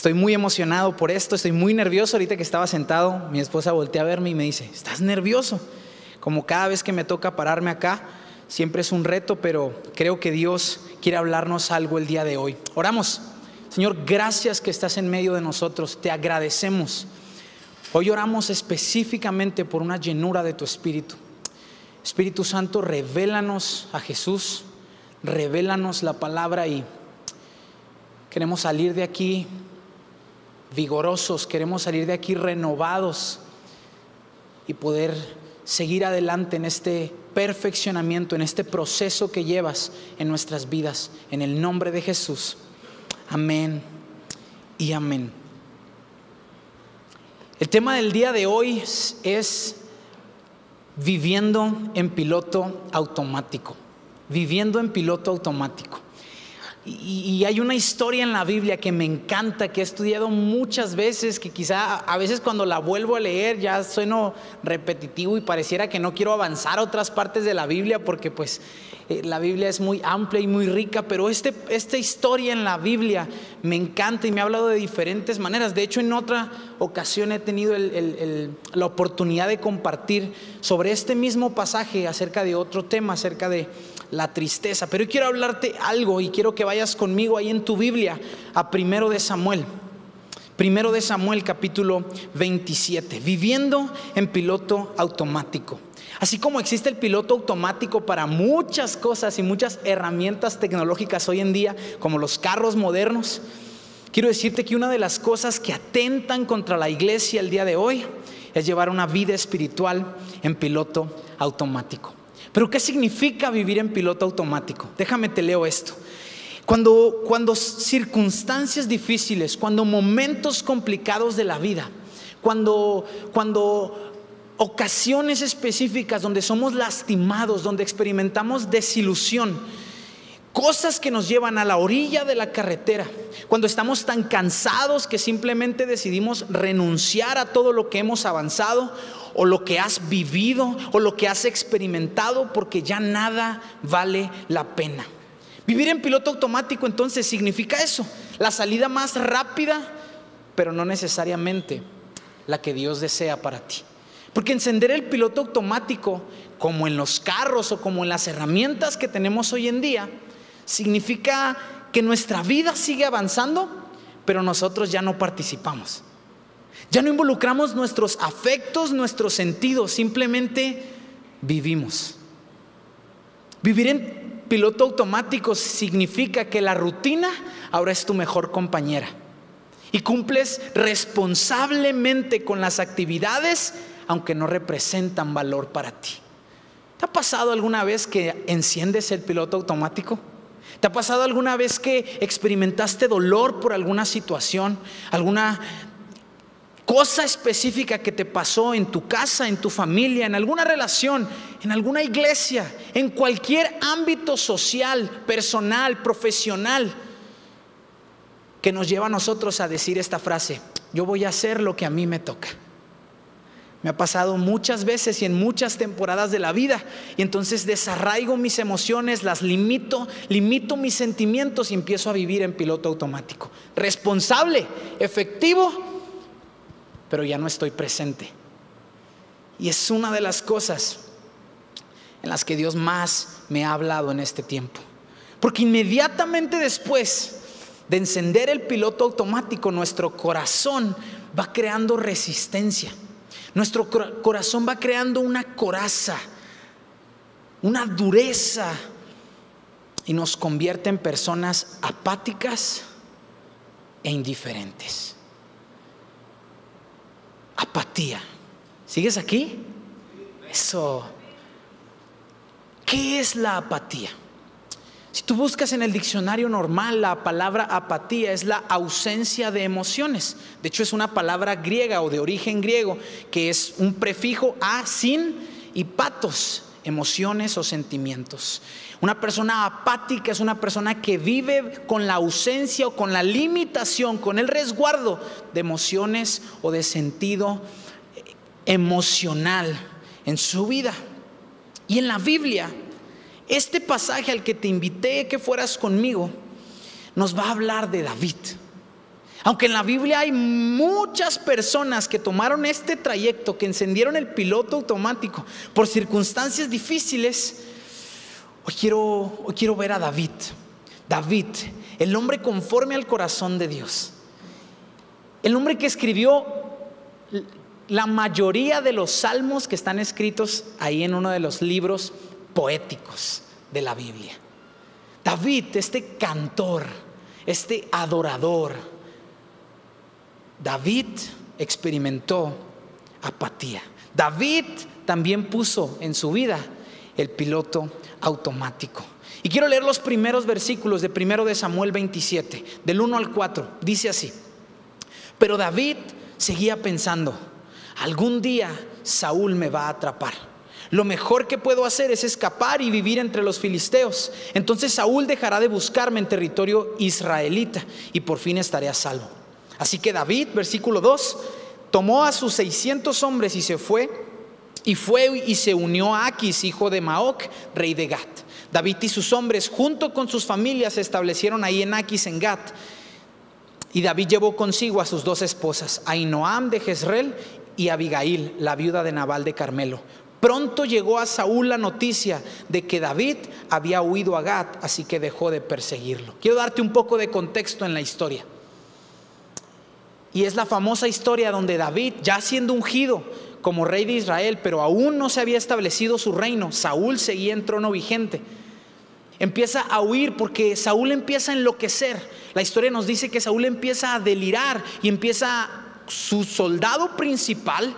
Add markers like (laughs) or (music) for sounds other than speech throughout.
Estoy muy emocionado por esto, estoy muy nervioso. Ahorita que estaba sentado, mi esposa voltea a verme y me dice, ¿estás nervioso? Como cada vez que me toca pararme acá, siempre es un reto, pero creo que Dios quiere hablarnos algo el día de hoy. Oramos. Señor, gracias que estás en medio de nosotros, te agradecemos. Hoy oramos específicamente por una llenura de tu Espíritu. Espíritu Santo, revélanos a Jesús, revélanos la palabra y queremos salir de aquí vigorosos, queremos salir de aquí renovados y poder seguir adelante en este perfeccionamiento, en este proceso que llevas en nuestras vidas. En el nombre de Jesús. Amén y amén. El tema del día de hoy es viviendo en piloto automático. Viviendo en piloto automático. Y, hay una historia en la Biblia que me encanta, que he estudiado muchas veces, que quizá a veces cuando la vuelvo a leer ya sueno repetitivo y pareciera que no quiero avanzar a otras partes de la Biblia porque pues eh, la Biblia es muy amplia y muy rica, pero este, esta historia en la Biblia me encanta y me ha hablado de diferentes maneras. De hecho, en otra ocasión he tenido la oportunidad de compartir sobre este mismo pasaje acerca de otro tema, acerca de la tristeza. Pero quiero hablarte algo y quiero que vayas conmigo ahí en tu Biblia a primero de Samuel. Primero de Samuel capítulo 27, viviendo en piloto automático. Así como existe el piloto automático para muchas cosas y muchas herramientas tecnológicas hoy en día, como los carros modernos, quiero decirte que una de las cosas que atentan contra la iglesia el día de hoy es llevar una vida espiritual en piloto automático. Pero ¿qué significa vivir en piloto automático? Déjame te leo esto. Cuando, cuando circunstancias difíciles, cuando momentos complicados de la vida, cuando, cuando ocasiones específicas donde somos lastimados, donde experimentamos desilusión, cosas que nos llevan a la orilla de la carretera, cuando estamos tan cansados que simplemente decidimos renunciar a todo lo que hemos avanzado o lo que has vivido o lo que has experimentado porque ya nada vale la pena. Vivir en piloto automático entonces significa eso, la salida más rápida, pero no necesariamente la que Dios desea para ti. Porque encender el piloto automático, como en los carros o como en las herramientas que tenemos hoy en día, significa que nuestra vida sigue avanzando, pero nosotros ya no participamos. Ya no involucramos nuestros afectos, nuestros sentidos, simplemente vivimos. Vivir en piloto automático significa que la rutina ahora es tu mejor compañera y cumples responsablemente con las actividades aunque no representan valor para ti. ¿Te ha pasado alguna vez que enciendes el piloto automático? ¿Te ha pasado alguna vez que experimentaste dolor por alguna situación, alguna cosa específica que te pasó en tu casa, en tu familia, en alguna relación, en alguna iglesia, en cualquier ámbito social, personal, profesional, que nos lleva a nosotros a decir esta frase, yo voy a hacer lo que a mí me toca. Me ha pasado muchas veces y en muchas temporadas de la vida. Y entonces desarraigo mis emociones, las limito, limito mis sentimientos y empiezo a vivir en piloto automático. Responsable, efectivo, pero ya no estoy presente. Y es una de las cosas en las que Dios más me ha hablado en este tiempo. Porque inmediatamente después de encender el piloto automático, nuestro corazón va creando resistencia. Nuestro corazón va creando una coraza, una dureza y nos convierte en personas apáticas e indiferentes apatía. ¿Sigues aquí? Eso. ¿Qué es la apatía? Si tú buscas en el diccionario normal, la palabra apatía es la ausencia de emociones. De hecho, es una palabra griega o de origen griego que es un prefijo a, sin y patos, emociones o sentimientos. Una persona apática es una persona que vive con la ausencia o con la limitación, con el resguardo de emociones o de sentido emocional en su vida. Y en la Biblia, este pasaje al que te invité que fueras conmigo, nos va a hablar de David. Aunque en la Biblia hay muchas personas que tomaron este trayecto, que encendieron el piloto automático por circunstancias difíciles, hoy quiero, hoy quiero ver a David. David, el hombre conforme al corazón de Dios. El hombre que escribió la mayoría de los salmos que están escritos ahí en uno de los libros poéticos de la Biblia. David, este cantor, este adorador, David experimentó apatía. David también puso en su vida el piloto automático. Y quiero leer los primeros versículos de primero de Samuel 27, del 1 al 4. Dice así: Pero David seguía pensando, algún día Saúl me va a atrapar. Lo mejor que puedo hacer es escapar y vivir entre los filisteos. Entonces Saúl dejará de buscarme en territorio israelita y por fin estaré a salvo. Así que David, versículo 2, tomó a sus 600 hombres y se fue y fue y se unió a Aquis, hijo de Maoc, rey de Gat. David y sus hombres, junto con sus familias, se establecieron ahí en Aquis, en Gat. Y David llevó consigo a sus dos esposas, Ainoam de Jezreel y Abigail, la viuda de Nabal de Carmelo. Pronto llegó a Saúl la noticia de que David había huido a Gat, así que dejó de perseguirlo. Quiero darte un poco de contexto en la historia. Y es la famosa historia donde David, ya siendo ungido, como rey de Israel, pero aún no se había establecido su reino. Saúl seguía en trono vigente. Empieza a huir porque Saúl empieza a enloquecer. La historia nos dice que Saúl empieza a delirar y empieza su soldado principal,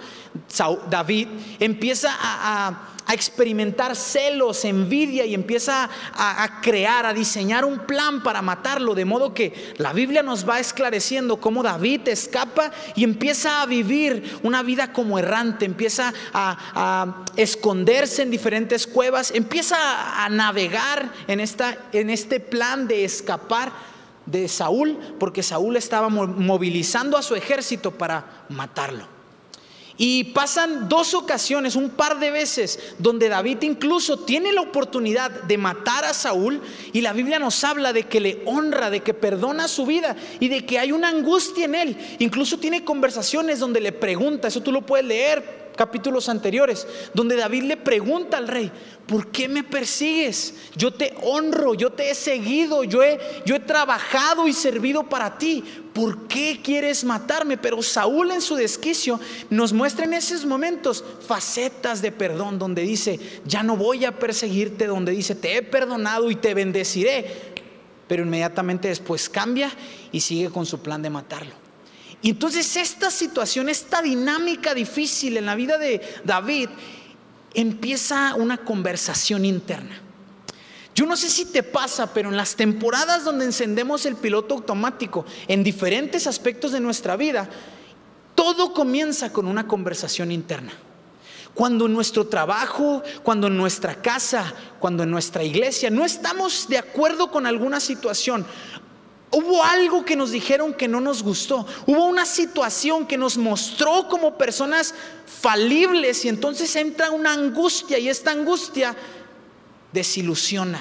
David, empieza a a experimentar celos, envidia y empieza a, crear, a diseñar un plan para matarlo. De modo que la Biblia nos va esclareciendo cómo David escapa y empieza a vivir una vida como errante, empieza a, esconderse en diferentes cuevas, empieza a navegar en, esta, en este plan de escapar de Saúl, porque Saúl estaba movilizando a su ejército para matarlo. Y pasan dos ocasiones, un par de veces, donde David incluso tiene la oportunidad de matar a Saúl y la Biblia nos habla de que le honra, de que perdona su vida y de que hay una angustia en él. Incluso tiene conversaciones donde le pregunta, eso tú lo puedes leer capítulos anteriores, donde David le pregunta al rey, ¿por qué me persigues? Yo te honro, yo te he seguido, yo he, yo he trabajado y servido para ti. ¿Por qué quieres matarme? Pero Saúl en su desquicio nos muestra en esos momentos facetas de perdón, donde dice, ya no voy a perseguirte, donde dice, te he perdonado y te bendeciré. Pero inmediatamente después cambia y sigue con su plan de matarlo. Y entonces esta situación, esta dinámica difícil en la vida de David, empieza una conversación interna. Yo no sé si te pasa, pero en las temporadas donde encendemos el piloto automático, en diferentes aspectos de nuestra vida, todo comienza con una conversación interna. Cuando en nuestro trabajo, cuando en nuestra casa, cuando en nuestra iglesia no estamos de acuerdo con alguna situación, Hubo algo que nos dijeron que no nos gustó. Hubo una situación que nos mostró como personas falibles y entonces entra una angustia y esta angustia desilusiona.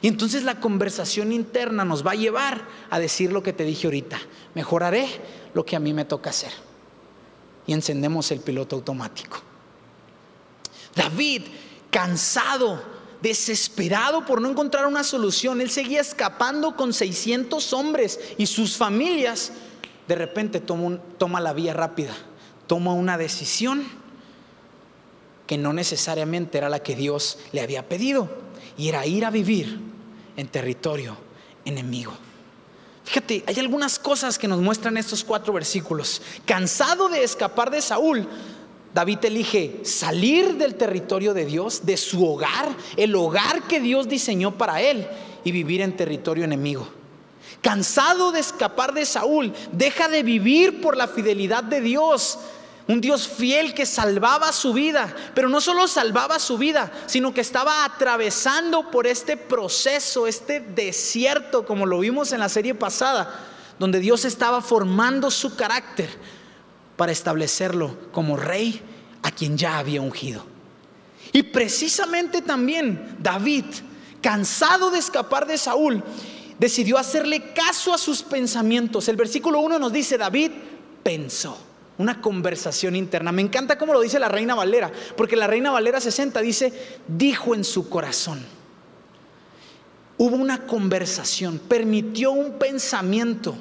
Y entonces la conversación interna nos va a llevar a decir lo que te dije ahorita. Mejoraré lo que a mí me toca hacer. Y encendemos el piloto automático. David, cansado desesperado por no encontrar una solución. Él seguía escapando con 600 hombres y sus familias. De repente toma, toma la vía rápida, toma una decisión que no necesariamente era la que Dios le había pedido, y era ir a vivir en territorio enemigo. Fíjate, hay algunas cosas que nos muestran estos cuatro versículos. Cansado de escapar de Saúl, David elige salir del territorio de Dios, de su hogar, el hogar que Dios diseñó para él, y vivir en territorio enemigo. Cansado de escapar de Saúl, deja de vivir por la fidelidad de Dios. Un Dios fiel que salvaba su vida, pero no solo salvaba su vida, sino que estaba atravesando por este proceso, este desierto, como lo vimos en la serie pasada, donde Dios estaba formando su carácter para establecerlo como rey a quien ya había ungido. Y precisamente también David, cansado de escapar de Saúl, decidió hacerle caso a sus pensamientos. El versículo 1 nos dice, David pensó. Una conversación interna. Me encanta cómo lo dice la Reina Valera, porque la Reina Valera 60 dice, dijo en su corazón. Hubo una conversación, permitió un pensamiento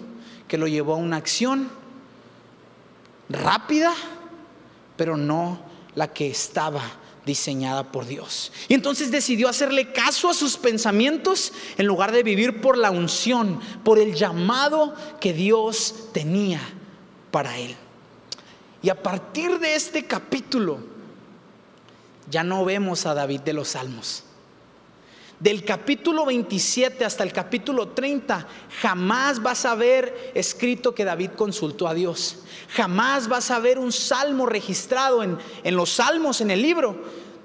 que lo llevó a una acción rápida, pero no la que estaba diseñada por Dios. Y entonces decidió hacerle caso a sus pensamientos en lugar de vivir por la unción, por el llamado que Dios tenía para él. Y a partir de este capítulo, ya no vemos a David de los Salmos. Del capítulo 27 hasta el capítulo 30, jamás vas a ver escrito que David consultó a Dios. Jamás vas a ver un salmo registrado en, en los salmos, en el libro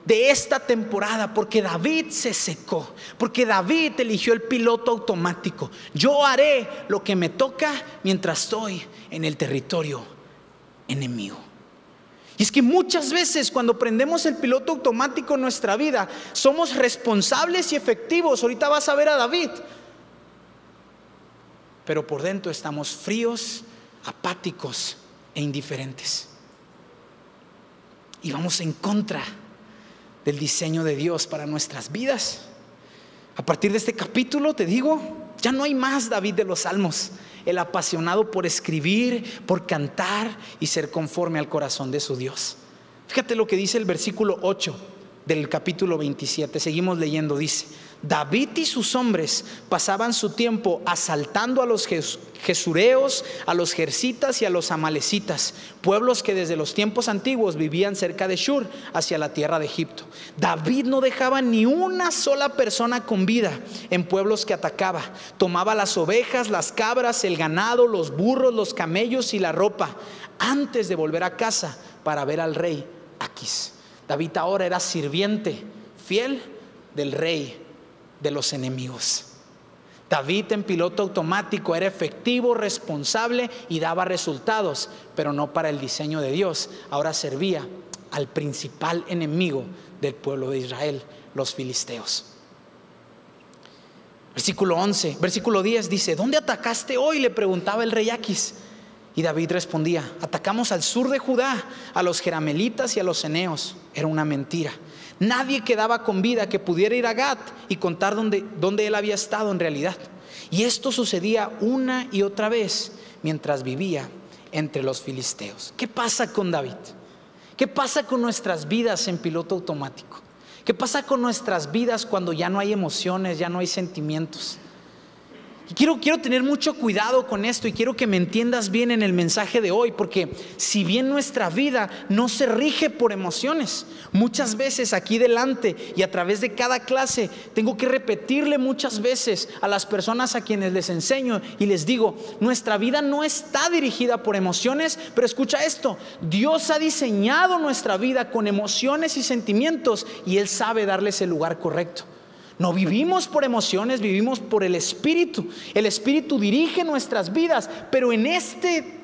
de esta temporada, porque David se secó, porque David eligió el piloto automático. Yo haré lo que me toca mientras estoy en el territorio enemigo. Y es que muchas veces cuando prendemos el piloto automático en nuestra vida, somos responsables y efectivos. Ahorita vas a ver a David. Pero por dentro estamos fríos, apáticos e indiferentes. Y vamos en contra del diseño de Dios para nuestras vidas. A partir de este capítulo, te digo, ya no hay más David de los Salmos el apasionado por escribir, por cantar y ser conforme al corazón de su Dios. Fíjate lo que dice el versículo 8 del capítulo 27. Seguimos leyendo, dice, David y sus hombres pasaban su tiempo asaltando a los jesureos, a los jercitas y a los amalecitas, pueblos que desde los tiempos antiguos vivían cerca de Shur, hacia la tierra de Egipto. David no dejaba ni una sola persona con vida en pueblos que atacaba. Tomaba las ovejas, las cabras, el ganado, los burros, los camellos y la ropa antes de volver a casa para ver al rey Aquis. David ahora era sirviente fiel del rey de los enemigos. David en piloto automático era efectivo, responsable y daba resultados, pero no para el diseño de Dios. Ahora servía al principal enemigo del pueblo de Israel, los filisteos. Versículo 11, versículo 10 dice, ¿dónde atacaste hoy? Le preguntaba el rey Aquis. Y David respondía, atacamos al sur de Judá, a los jeramelitas y a los eneos. Era una mentira. Nadie quedaba con vida que pudiera ir a Gat y contar dónde, dónde él había estado en realidad. Y esto sucedía una y otra vez mientras vivía entre los filisteos. ¿Qué pasa con David? ¿Qué pasa con nuestras vidas en piloto automático? ¿Qué pasa con nuestras vidas cuando ya no hay emociones, ya no hay sentimientos? Quiero, quiero tener mucho cuidado con esto y quiero que me entiendas bien en el mensaje de hoy, porque si bien nuestra vida no se rige por emociones, muchas veces aquí delante y a través de cada clase tengo que repetirle muchas veces a las personas a quienes les enseño y les digo, nuestra vida no está dirigida por emociones, pero escucha esto, Dios ha diseñado nuestra vida con emociones y sentimientos y Él sabe darles el lugar correcto. No vivimos por emociones, vivimos por el Espíritu. El Espíritu dirige nuestras vidas, pero en este,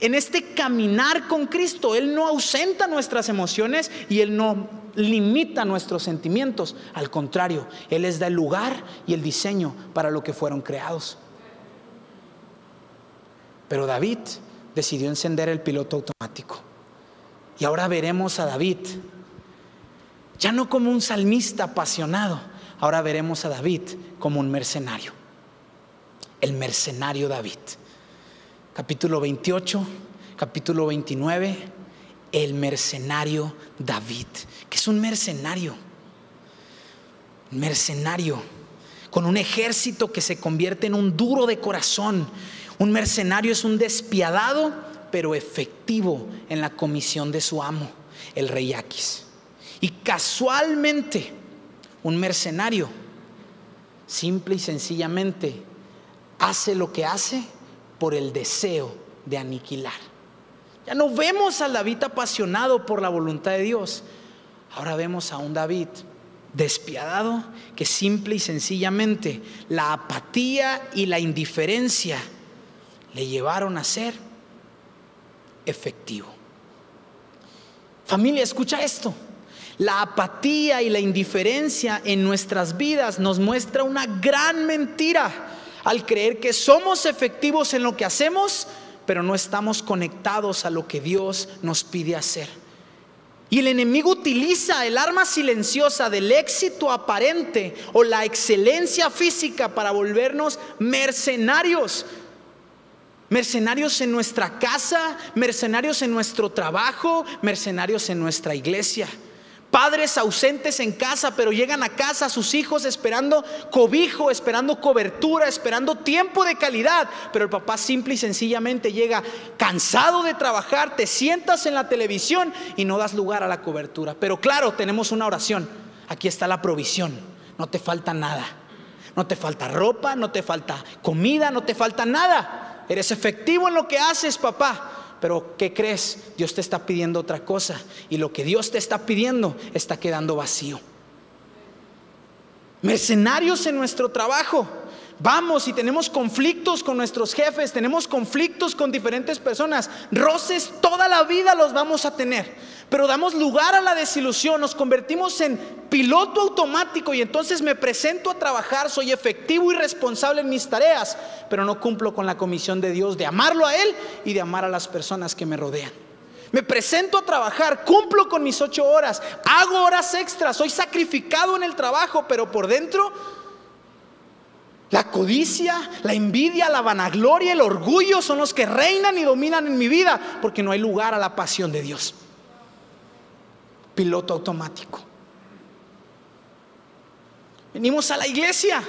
en este caminar con Cristo, Él no ausenta nuestras emociones y Él no limita nuestros sentimientos. Al contrario, Él les da el lugar y el diseño para lo que fueron creados. Pero David decidió encender el piloto automático. Y ahora veremos a David, ya no como un salmista apasionado, Ahora veremos a David como un mercenario. El mercenario David. Capítulo 28, capítulo 29, el mercenario David. que es un mercenario? Mercenario con un ejército que se convierte en un duro de corazón. Un mercenario es un despiadado, pero efectivo en la comisión de su amo, el rey Aquis. Y casualmente, un mercenario simple y sencillamente hace lo que hace por el deseo de aniquilar. Ya no vemos al David apasionado por la voluntad de Dios. Ahora vemos a un David despiadado que simple y sencillamente la apatía y la indiferencia le llevaron a ser efectivo. Familia, escucha esto. La apatía y la indiferencia en nuestras vidas nos muestra una gran mentira. al creer que somos efectivos en lo que hacemos, pero no estamos conectados a lo que Dios nos pide hacer. Y el enemigo utiliza el arma silenciosa del éxito aparente o la excelencia física para volvernos mercenarios. Mercenarios en nuestra casa, mercenarios en nuestro trabajo, mercenarios en nuestra iglesia. Padres ausentes en casa, pero llegan a casa sus hijos esperando cobijo, esperando cobertura, esperando tiempo de calidad. Pero el papá simple y sencillamente llega cansado de trabajar, te sientas en la televisión y no das lugar a la cobertura. Pero claro, tenemos una oración. Aquí está la provisión. No te falta nada. No te falta ropa, no te falta comida, no te falta nada. Eres efectivo en lo que haces, papá. Pero ¿qué crees? Dios te está pidiendo otra cosa. Y lo que Dios te está pidiendo está quedando vacío. Mercenarios en nuestro trabajo. Vamos y tenemos conflictos con nuestros jefes, tenemos conflictos con diferentes personas. Roces toda la vida los vamos a tener. Pero damos lugar a la desilusión, nos convertimos en piloto automático y entonces me presento a trabajar, soy efectivo y responsable en mis tareas, pero no cumplo con la comisión de Dios de amarlo a Él y de amar a las personas que me rodean. Me presento a trabajar, cumplo con mis ocho horas, hago horas extras, soy sacrificado en el trabajo, pero por dentro la codicia, la envidia, la vanagloria, el orgullo son los que reinan y dominan en mi vida porque no hay lugar a la pasión de Dios. Piloto automático. Venimos a la iglesia,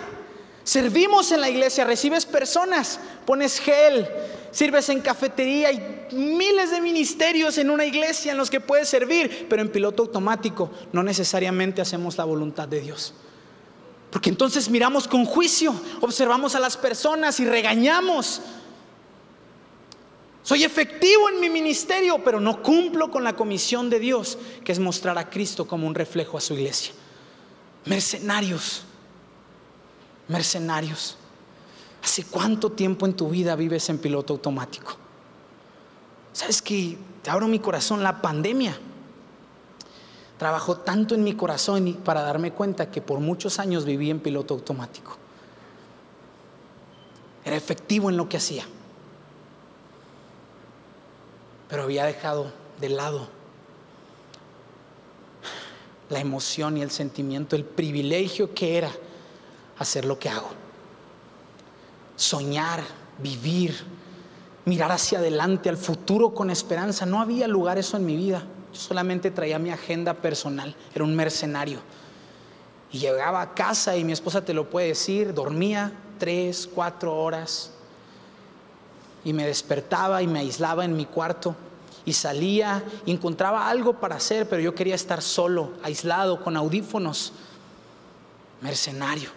servimos en la iglesia, recibes personas, pones gel, sirves en cafetería, hay miles de ministerios en una iglesia en los que puedes servir, pero en piloto automático no necesariamente hacemos la voluntad de Dios. Porque entonces miramos con juicio, observamos a las personas y regañamos. Soy efectivo en mi ministerio, pero no cumplo con la comisión de Dios, que es mostrar a Cristo como un reflejo a su iglesia. Mercenarios, mercenarios. ¿Hace cuánto tiempo en tu vida vives en piloto automático? ¿Sabes que te abro mi corazón? La pandemia trabajó tanto en mi corazón para darme cuenta que por muchos años viví en piloto automático. Era efectivo en lo que hacía pero había dejado de lado la emoción y el sentimiento, el privilegio que era hacer lo que hago. Soñar, vivir, mirar hacia adelante, al futuro con esperanza. No había lugar eso en mi vida. Yo solamente traía mi agenda personal, era un mercenario. Y llegaba a casa y mi esposa te lo puede decir, dormía tres, cuatro horas, y me despertaba y me aislaba en mi cuarto y salía y encontraba algo para hacer, pero yo quería estar solo, aislado, con audífonos, mercenario.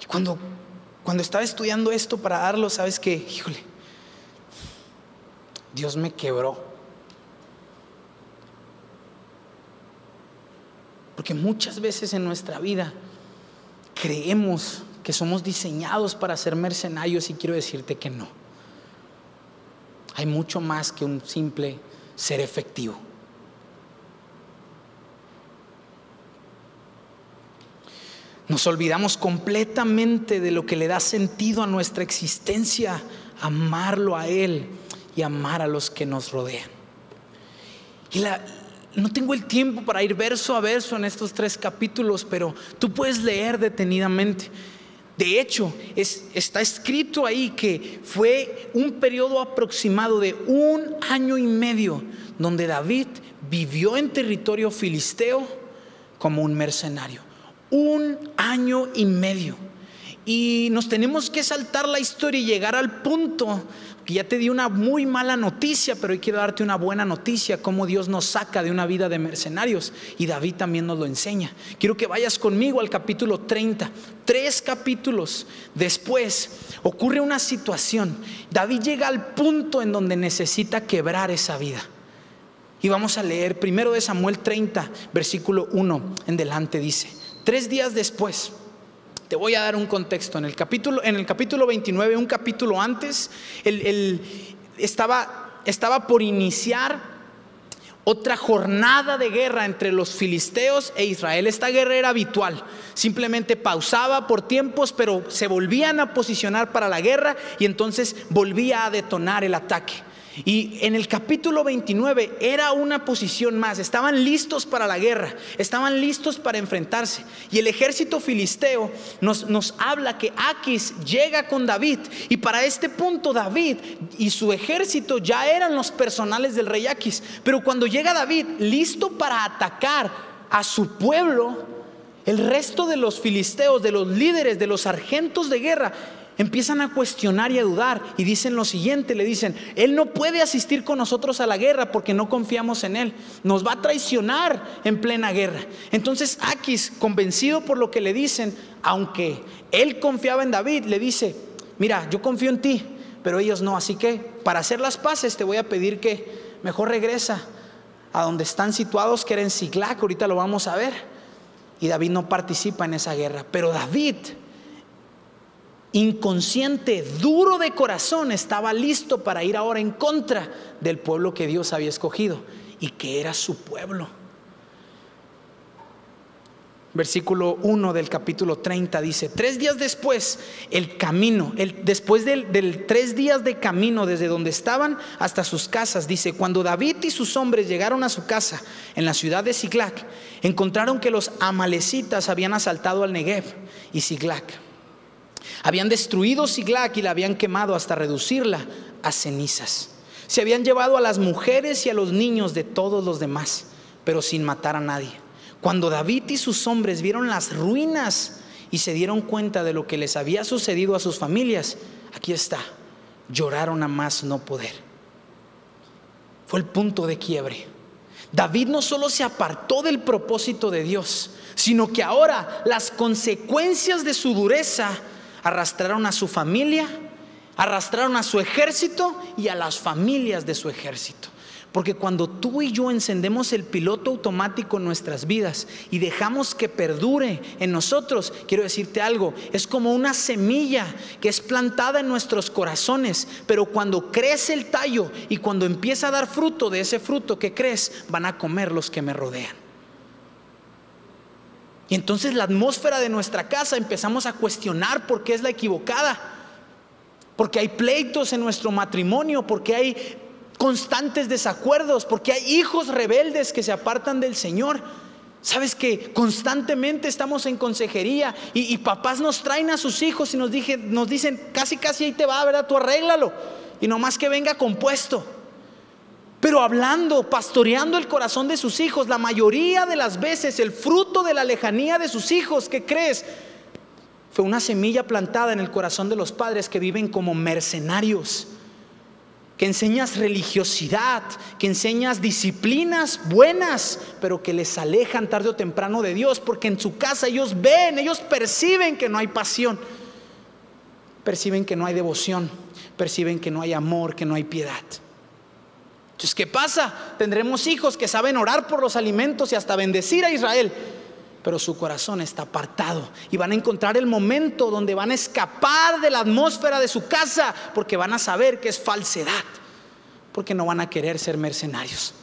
Y cuando, cuando estaba estudiando esto para darlo, sabes que, híjole, Dios me quebró. Porque muchas veces en nuestra vida creemos que somos diseñados para ser mercenarios y quiero decirte que no. Hay mucho más que un simple ser efectivo. Nos olvidamos completamente de lo que le da sentido a nuestra existencia, amarlo a Él y amar a los que nos rodean. Y no tengo el tiempo para ir verso a verso en estos tres capítulos, pero tú puedes leer detenidamente. De hecho, está escrito ahí que fue un periodo aproximado de un año y medio donde David vivió en territorio filisteo como un mercenario. Un año y medio. Y nos tenemos que saltar la historia y llegar al punto ya te di una muy mala noticia, pero hoy quiero darte una buena noticia, cómo Dios nos saca de una vida de mercenarios. Y David también nos lo enseña. Quiero que vayas conmigo al capítulo 30. Tres capítulos después ocurre una situación. David llega al punto en donde necesita quebrar esa vida. Y vamos a leer primero de Samuel 30, versículo 1 en delante dice, tres días después, te voy a dar un contexto. En el capítulo, en el capítulo 29, un capítulo antes, estaba, estaba por iniciar otra jornada de guerra entre los filisteos e Israel. Esta guerra era habitual, simplemente pausaba por tiempos, pero se volvían a posicionar para la guerra y entonces volvía a detonar el ataque. Y en el capítulo 29 era una posición más, estaban listos para la guerra, estaban listos para enfrentarse. Y el ejército filisteo nos, nos habla que Aquis llega con David. Y para este punto David y su ejército ya eran los personales del rey Aquis. Pero cuando llega David listo para atacar a su pueblo, el resto de los filisteos, de los líderes, de los sargentos de guerra, empiezan a cuestionar y a dudar y dicen lo siguiente, le dicen, Él no puede asistir con nosotros a la guerra porque no confiamos en Él, nos va a traicionar en plena guerra. Entonces Aquis, convencido por lo que le dicen, aunque él confiaba en David, le dice, mira, yo confío en ti, pero ellos no, así que para hacer las paces te voy a pedir que mejor regresa a donde están situados, que era en Siglac, ahorita lo vamos a ver. Y David no participa en esa guerra, pero David inconsciente, duro de corazón, estaba listo para ir ahora en contra del pueblo que Dios había escogido y que era su pueblo. Versículo 1 del capítulo 30 dice, tres días después, el camino, el, después del, tres días de camino desde donde estaban hasta sus casas, dice, cuando David y sus hombres llegaron a su casa en la ciudad de Siglac, encontraron que los amalecitas habían asaltado al Negev y Siglac. Habían destruido Siglac y la habían quemado hasta reducirla a cenizas. Se habían llevado a las mujeres y a los niños de todos los demás, pero sin matar a nadie. Cuando David y sus hombres vieron las ruinas y se dieron cuenta de lo que les había sucedido a sus familias, aquí está, lloraron a más no poder. Fue el punto de quiebre. David no solo se apartó del propósito de Dios, sino que ahora las consecuencias de su dureza arrastraron a su familia, arrastraron a su ejército y a las familias de su ejército. Porque cuando tú y yo encendemos el piloto automático en nuestras vidas y dejamos que perdure en nosotros, quiero decirte algo, es como una semilla que es plantada en nuestros corazones, pero cuando crece el tallo y cuando empieza a dar fruto de ese fruto que crees, van a comer los que me rodean. Y entonces la atmósfera de nuestra casa empezamos a cuestionar por qué es la equivocada. Porque hay pleitos en nuestro matrimonio, porque hay constantes desacuerdos, porque hay hijos rebeldes que se apartan del Señor. Sabes que constantemente estamos en consejería y, papás nos traen a sus hijos y nos, nos dicen, casi casi ahí te va, ¿verdad? Tú arréglalo. Y nomás que venga compuesto pero hablando, pastoreando el corazón de sus hijos, la mayoría de las veces el fruto de la lejanía de sus hijos, ¿qué crees? Fue una semilla plantada en el corazón de los padres que viven como mercenarios, que enseñas religiosidad, que enseñas disciplinas buenas, pero que les alejan tarde o temprano de Dios, porque en su casa ellos ven, ellos perciben que no hay pasión, perciben que no hay devoción, perciben que no hay amor, que no hay piedad. Entonces, ¿qué pasa? Tendremos hijos que saben orar por los alimentos y hasta bendecir a Israel, pero su corazón está apartado y van a encontrar el momento donde van a escapar de la atmósfera de su casa porque van a saber que es falsedad, porque no van a querer ser mercenarios.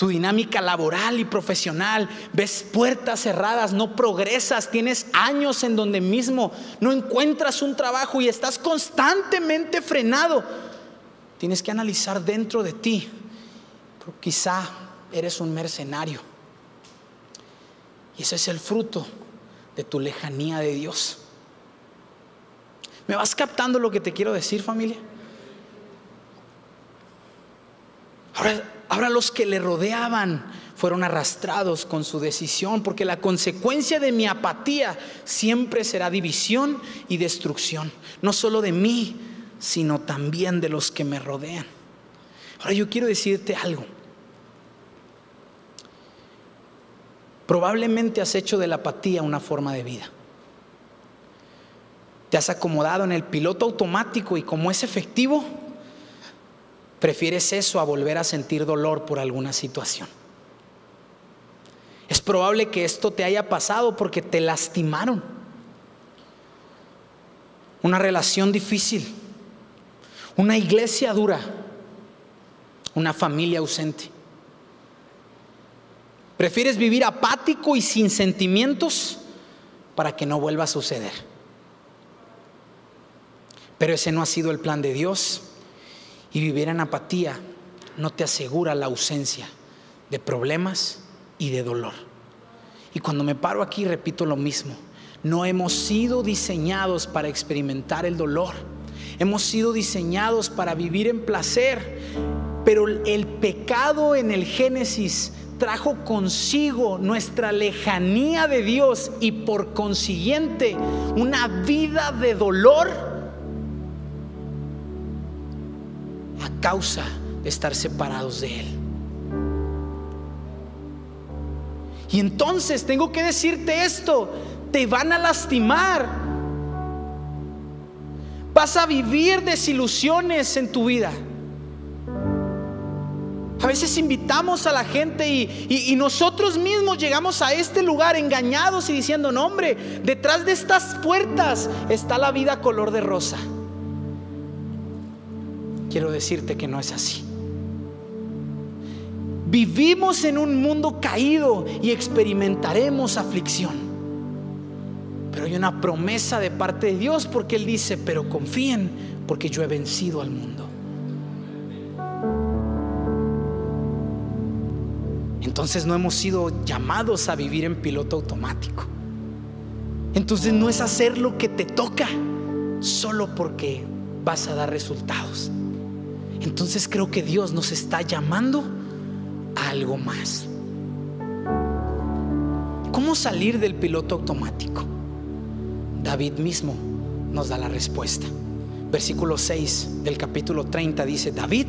Tu dinámica laboral y profesional, ves puertas cerradas, no progresas, tienes años en donde mismo no encuentras un trabajo y estás constantemente frenado. Tienes que analizar dentro de ti, porque quizá eres un mercenario. Y ese es el fruto de tu lejanía de Dios. ¿Me vas captando lo que te quiero decir, familia? Ahora, Ahora los que le rodeaban fueron arrastrados con su decisión, porque la consecuencia de mi apatía siempre será división y destrucción, no solo de mí, sino también de los que me rodean. Ahora yo quiero decirte algo. Probablemente has hecho de la apatía una forma de vida. Te has acomodado en el piloto automático y como es efectivo, Prefieres eso a volver a sentir dolor por alguna situación. Es probable que esto te haya pasado porque te lastimaron. Una relación difícil, una iglesia dura, una familia ausente. ¿Prefieres vivir apático y sin sentimientos para que no vuelva a suceder? Pero ese no ha sido el plan de Dios. Y vivir en apatía no te asegura la ausencia de problemas y de dolor. Y cuando me paro aquí repito lo mismo. No hemos sido diseñados para experimentar el dolor. Hemos sido diseñados para vivir en placer. Pero el pecado en el Génesis trajo consigo nuestra lejanía de Dios y por consiguiente una vida de dolor causa de estar separados de Él. Y entonces tengo que decirte esto, te van a lastimar. Vas a vivir desilusiones en tu vida. A veces invitamos a la gente y, nosotros mismos llegamos a este lugar engañados y diciendo, no hombre, detrás de estas puertas está la vida color de rosa. Quiero decirte que no es así. Vivimos en un mundo caído y experimentaremos aflicción. Pero hay una promesa de parte de Dios porque Él dice, pero confíen porque yo he vencido al mundo. entonces no hemos sido llamados a vivir en piloto automático. Entonces no es hacer lo que te toca solo porque vas a dar resultados. Entonces creo que Dios nos está llamando a algo más. ¿Cómo salir del piloto automático? David mismo nos da la respuesta. Versículo 6 del capítulo 30 dice, David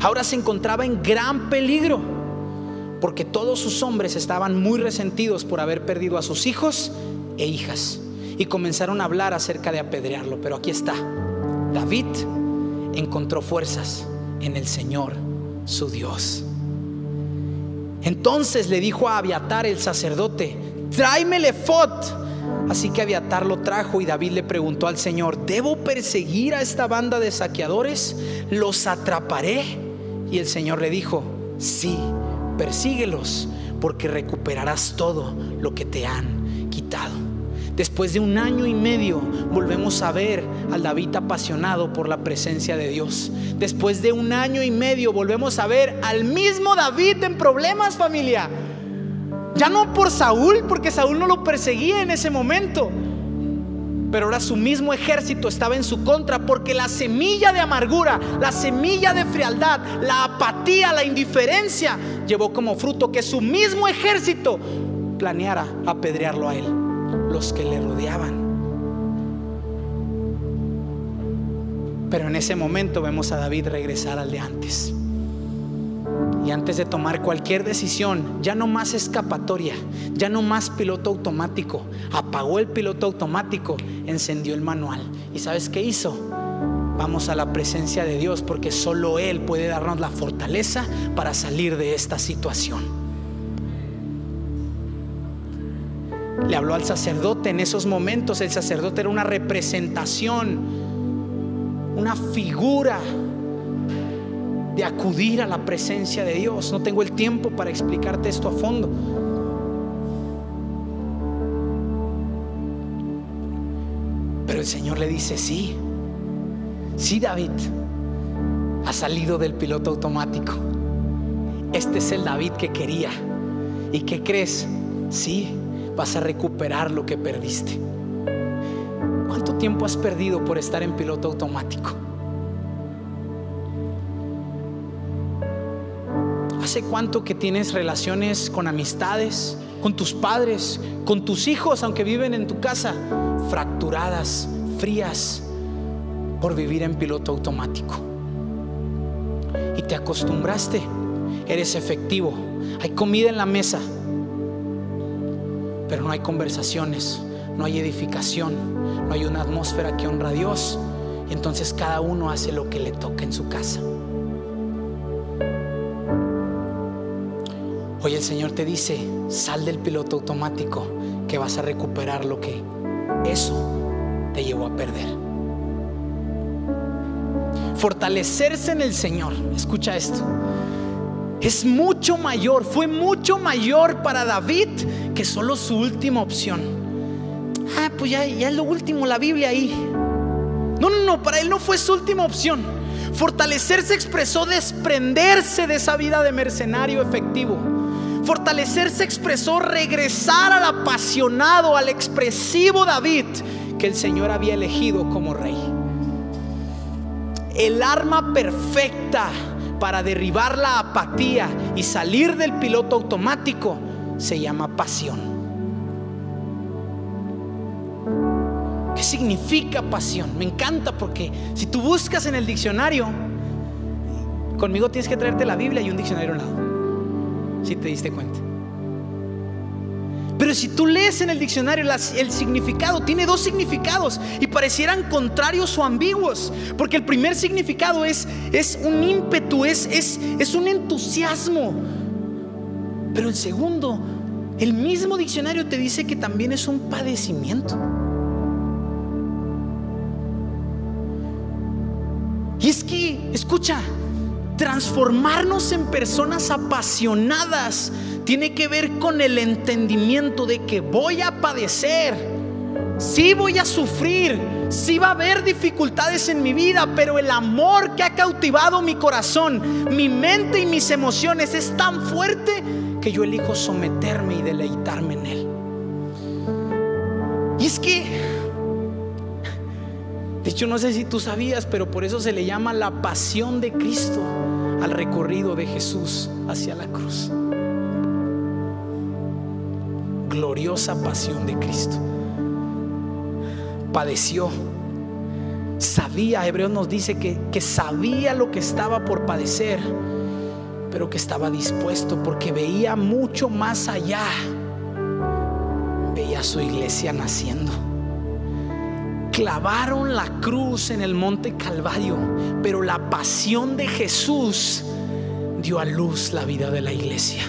ahora se encontraba en gran peligro porque todos sus hombres estaban muy resentidos por haber perdido a sus hijos e hijas y comenzaron a hablar acerca de apedrearlo. Pero aquí está, David encontró fuerzas en el Señor, su Dios. Entonces le dijo a Abiatar el sacerdote, tráeme el. Así que Abiatar lo trajo y David le preguntó al Señor, ¿debo perseguir a esta banda de saqueadores? ¿Los atraparé? Y el Señor le dijo, sí persíguelos, porque recuperarás todo lo que te han quitado. Después de un año y medio volvemos a ver al David apasionado por la presencia de Dios. Después de un año y medio volvemos a ver al mismo David en problemas familia. Ya no por Saúl, porque Saúl no lo perseguía en ese momento pero ahora su mismo ejército estaba en su contra porque la semilla de amargura, la semilla de frialdad, la apatía, la indiferencia llevó como fruto que su mismo ejército planeara apedrearlo a él, los que le rodeaban. Pero en ese momento vemos a David regresar al de antes. Y antes de tomar cualquier decisión, ya no más escapatoria, ya no más piloto automático. Apagó el piloto automático, encendió el manual. ¿Y sabes qué hizo? Vamos a la presencia de Dios porque solo Él puede darnos la fortaleza para salir de esta situación. Le habló al sacerdote en esos momentos. El sacerdote era una representación, una figura de acudir a la presencia de Dios. No tengo el tiempo para explicarte esto a fondo. Pero el Señor le dice, sí, sí David, ha salido del piloto automático. Este es el David que quería. ¿Y qué crees? Sí, vas a recuperar lo que perdiste. ¿Cuánto tiempo has perdido por estar en piloto automático? ¿Hace cuánto que tienes relaciones con amistades, con tus padres, con tus hijos, aunque viven en tu casa, fracturadas, frías, por vivir en piloto automático? Y te acostumbraste, eres efectivo, hay comida en la mesa, pero no hay conversaciones, no hay edificación, no hay una atmósfera que honra a Dios. Y entonces cada uno hace lo que le toca en su casa. Hoy el Señor te dice, sal del piloto automático, que vas a recuperar lo que eso te llevó a perder. fortalecerse en el Señor, escucha esto, es mucho mayor, fue mucho mayor para David que solo su última opción. Ah, pues ya, ya es lo último, la Biblia ahí. No, no, no, para él no fue su última opción. Fortalecerse expresó desprenderse de esa vida de mercenario efectivo. Fortalecerse expresó regresar al apasionado, al expresivo David que el Señor había elegido como rey. El arma perfecta para derribar la apatía y salir del piloto automático se llama pasión. ¿Qué significa pasión? Me encanta porque si tú buscas en el diccionario, conmigo tienes que traerte la Biblia y un diccionario al lado. Si te diste cuenta. Pero si tú lees en el diccionario el significado, tiene dos significados y parecieran contrarios o ambiguos. Porque el primer significado es, es un ímpetu, es, es, es un entusiasmo. Pero el segundo, el mismo diccionario te dice que también es un padecimiento. Y es que, escucha, transformarnos en personas apasionadas tiene que ver con el entendimiento de que voy a padecer, sí voy a sufrir, sí va a haber dificultades en mi vida, pero el amor que ha cautivado mi corazón, mi mente y mis emociones es tan fuerte que yo elijo someterme y deleitarme en él. Y es que, de hecho no sé si tú sabías, pero por eso se le llama la pasión de Cristo al recorrido de Jesús hacia la cruz gloriosa pasión de Cristo. Padeció. Sabía, Hebreos nos dice que, que sabía lo que estaba por padecer, pero que estaba dispuesto porque veía mucho más allá. Veía su iglesia naciendo. Clavaron la cruz en el monte Calvario, pero la pasión de Jesús dio a luz la vida de la iglesia.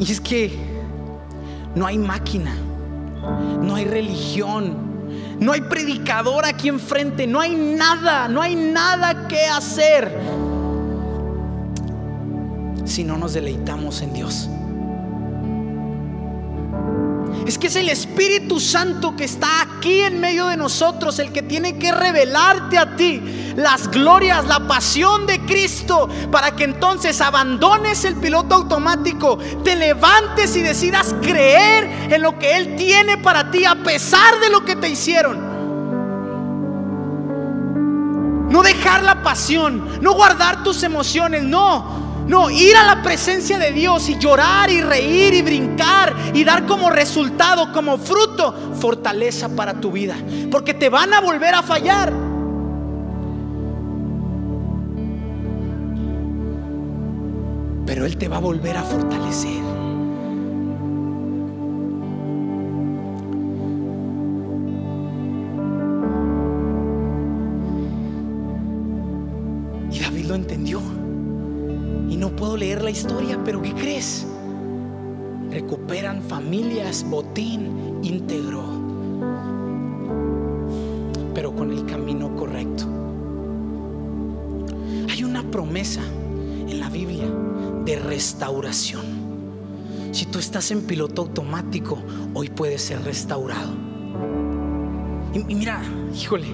Y es que no hay máquina, no hay religión, no hay predicador aquí enfrente, no hay nada, no hay nada que hacer si no nos deleitamos en Dios. Es que es el Espíritu Santo que está aquí en medio de nosotros, el que tiene que revelarte a ti las glorias, la pasión de Cristo, para que entonces abandones el piloto automático, te levantes y decidas creer en lo que Él tiene para ti a pesar de lo que te hicieron. No dejar la pasión, no guardar tus emociones, no no, ir a la presencia de Dios y llorar y reír y brincar y dar como resultado, como fruto, fortaleza para tu vida. Porque te van a volver a fallar. Pero Él te va a volver a fortalecer. Y David lo entendió no puedo leer la historia, pero ¿qué crees? Recuperan familias, botín íntegro, pero con el camino correcto. Hay una promesa en la Biblia de restauración. Si tú estás en piloto automático, hoy puedes ser restaurado. Y, y mira, híjole,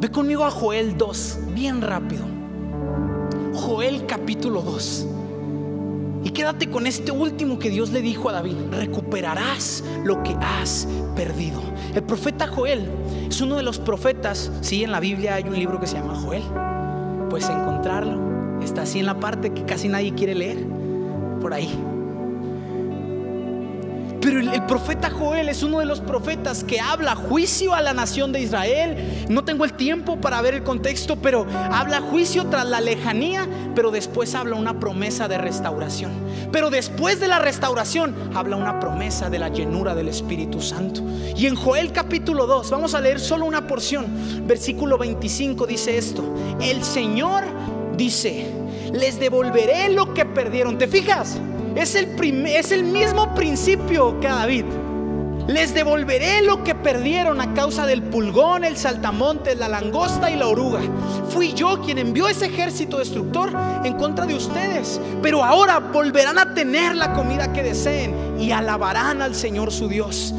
ve conmigo a Joel 2, bien rápido. Joel capítulo 2. Y quédate con este último que Dios le dijo a David, recuperarás lo que has perdido. El profeta Joel es uno de los profetas, sí, en la Biblia hay un libro que se llama Joel. Puedes encontrarlo, está así en la parte que casi nadie quiere leer, por ahí. Pero el, profeta Joel es uno de los profetas que habla juicio a la nación de Israel. No tengo el tiempo para ver el contexto, pero habla juicio tras la lejanía, pero después habla una promesa de restauración. Pero después de la restauración habla una promesa de la llenura del Espíritu Santo. Y en Joel capítulo 2, vamos a leer solo una porción. Versículo 25 dice esto. El Señor dice, les devolveré lo que perdieron. ¿Te fijas? Es el, mismo principio que David. Les devolveré lo que perdieron a causa del pulgón, el saltamontes, la langosta y la oruga. Fui yo quien envió ese ejército destructor en contra de ustedes. Pero ahora volverán a tener la comida que deseen y alabarán al Señor su Dios,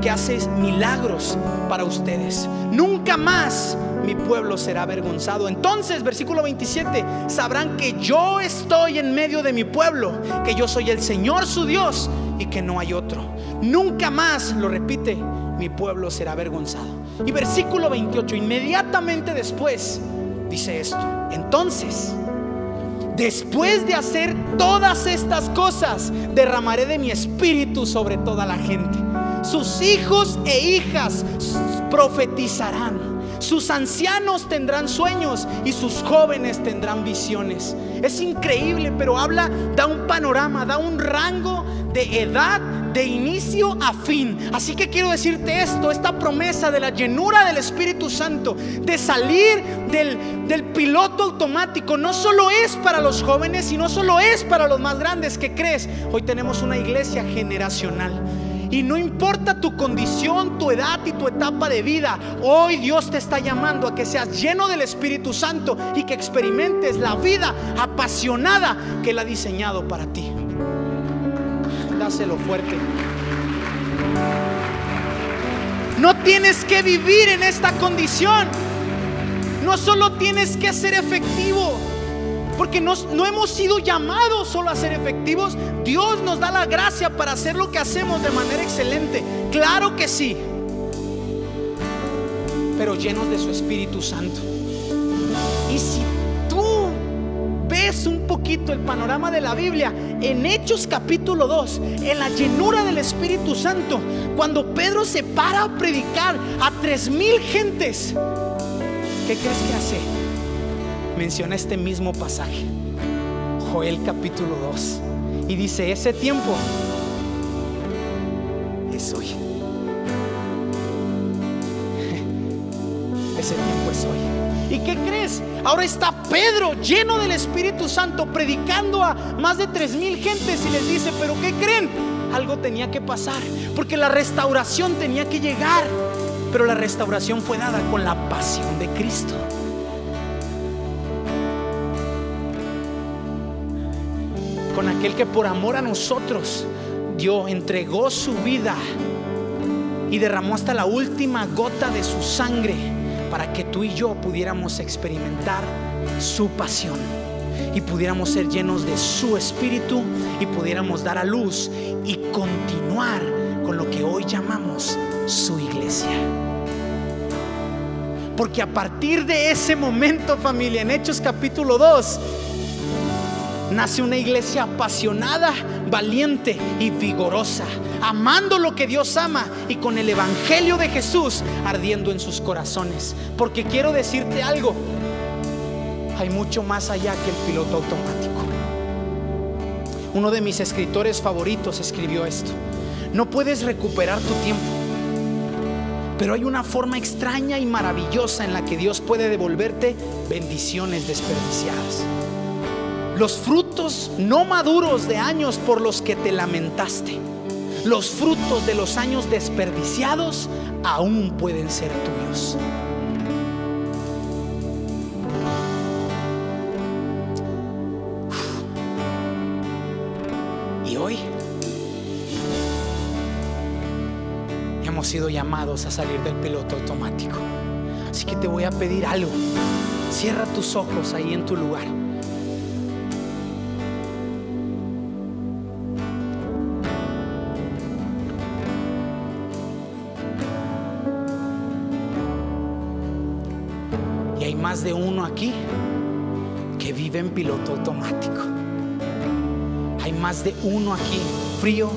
que hace milagros para ustedes. Nunca más mi pueblo será avergonzado. Entonces, versículo 27, sabrán que yo estoy en medio de mi pueblo, que yo soy el Señor su Dios y que no hay otro. Nunca más, lo repite, mi pueblo será avergonzado. Y versículo 28, inmediatamente después, dice esto. Entonces, después de hacer todas estas cosas, derramaré de mi espíritu sobre toda la gente. Sus hijos e hijas profetizarán. Sus ancianos tendrán sueños y sus jóvenes tendrán visiones. Es increíble, pero habla, da un panorama, da un rango de edad de inicio a fin. Así que quiero decirte esto, esta promesa de la llenura del Espíritu Santo, de salir del, del piloto automático, no solo es para los jóvenes y no solo es para los más grandes que crees. Hoy tenemos una iglesia generacional. Y no importa tu condición, tu edad y tu etapa de vida, hoy Dios te está llamando a que seas lleno del Espíritu Santo y que experimentes la vida apasionada que Él ha diseñado para ti dáselo fuerte. No tienes que vivir en esta condición. No solo tienes que ser efectivo, porque no hemos sido llamados solo a ser efectivos. Dios nos da la gracia para hacer lo que hacemos de manera excelente. Claro que sí. Pero llenos de su Espíritu Santo. Y si ves un poquito el panorama de la Biblia, en Hechos capítulo 2, en la llenura del Espíritu Santo, cuando Pedro se para a predicar a tres mil gentes, ¿qué crees que hace? Menciona este mismo pasaje, Joel capítulo 2, y dice, ese tiempo es hoy. (laughs) Ese tiempo es hoy. ¿Y qué crees? Ahora está Pedro lleno del Espíritu Santo predicando a más de tres mil gentes y les dice, pero ¿qué creen? Algo tenía que pasar, porque la restauración tenía que llegar, pero la restauración fue dada con la pasión de Cristo. Con aquel que por amor a nosotros dio, entregó su vida y derramó hasta la última gota de su sangre para que tú y yo pudiéramos experimentar su pasión y pudiéramos ser llenos de su espíritu y pudiéramos dar a luz y continuar con lo que hoy llamamos su iglesia. Porque a partir de ese momento, familia, en Hechos capítulo 2, nace una iglesia apasionada, valiente y vigorosa, amando lo que Dios ama y con el Evangelio de Jesús ardiendo en sus corazones. Porque quiero decirte algo, hay mucho más allá que el piloto automático. Uno de mis escritores favoritos escribió esto. No puedes recuperar tu tiempo, pero hay una forma extraña y maravillosa en la que Dios puede devolverte bendiciones desperdiciadas los frutos no maduros de años por los que te lamentaste, los frutos de los años desperdiciados aún pueden ser tuyos. Y hoy hemos sido llamados a salir del piloto automático. Así que te voy a pedir algo. Cierra tus ojos ahí en tu lugar. De uno aquí que vive en piloto automático. Hay más de uno aquí frío,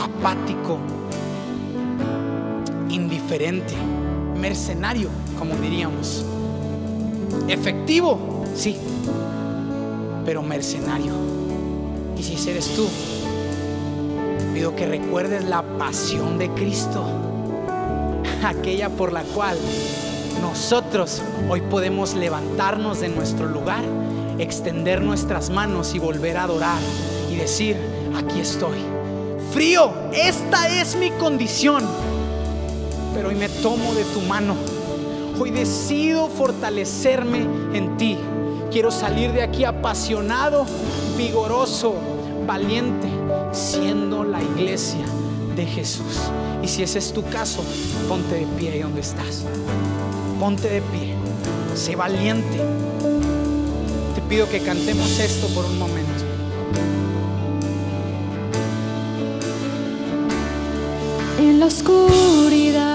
apático, indiferente, mercenario, como diríamos. Efectivo, sí, pero mercenario. Y si eres tú, pido que recuerdes la pasión de Cristo, (laughs) aquella por la cual nosotros hoy podemos levantarnos de nuestro lugar, extender nuestras manos y volver a adorar y decir, aquí estoy, frío. Esta es mi condición. Pero hoy me tomo de tu mano. Hoy decido fortalecerme en ti. Quiero salir de aquí apasionado, vigoroso, valiente, siendo la iglesia de Jesús. Y si ese es tu caso, ponte de pie ahí donde estás. Ponte de pie. Sé valiente. Te pido que cantemos esto por un momento. En la oscuridad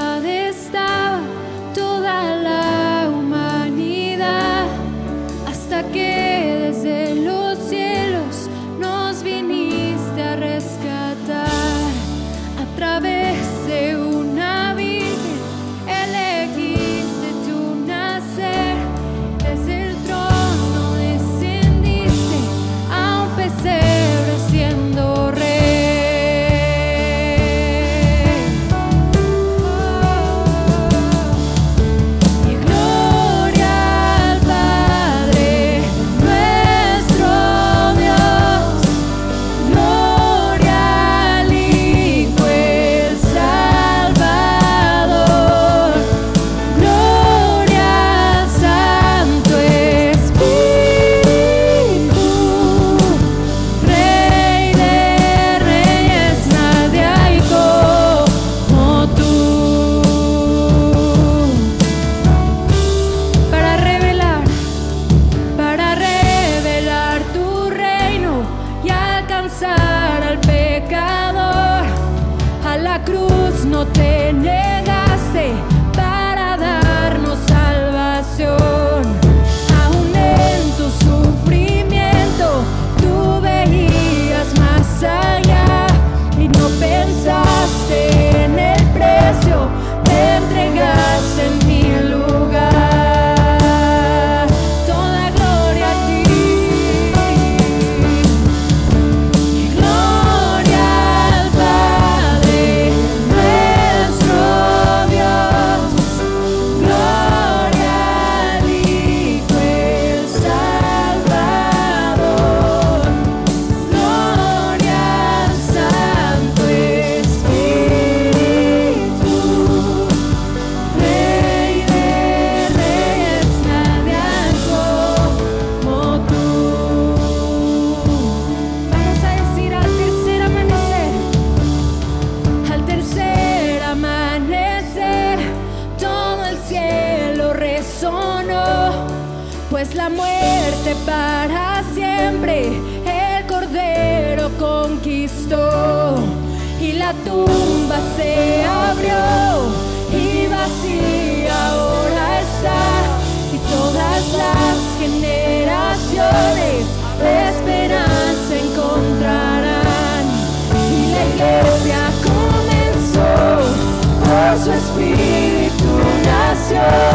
Christ.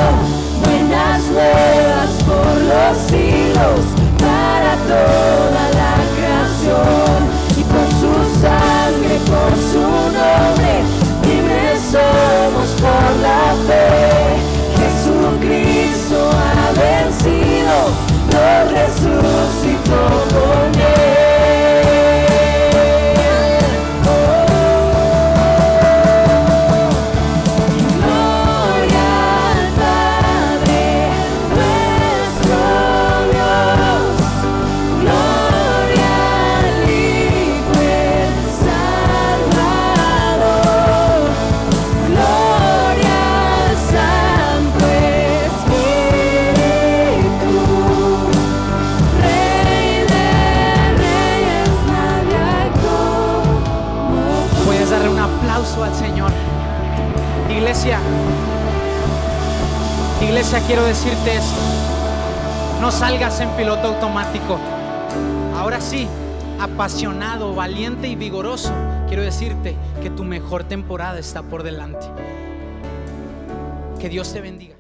Quiero decirte esto. No salgas en piloto automático. Ahora sí, apasionado, valiente y vigoroso, quiero decirte que tu mejor temporada está por delante. Que Dios te bendiga.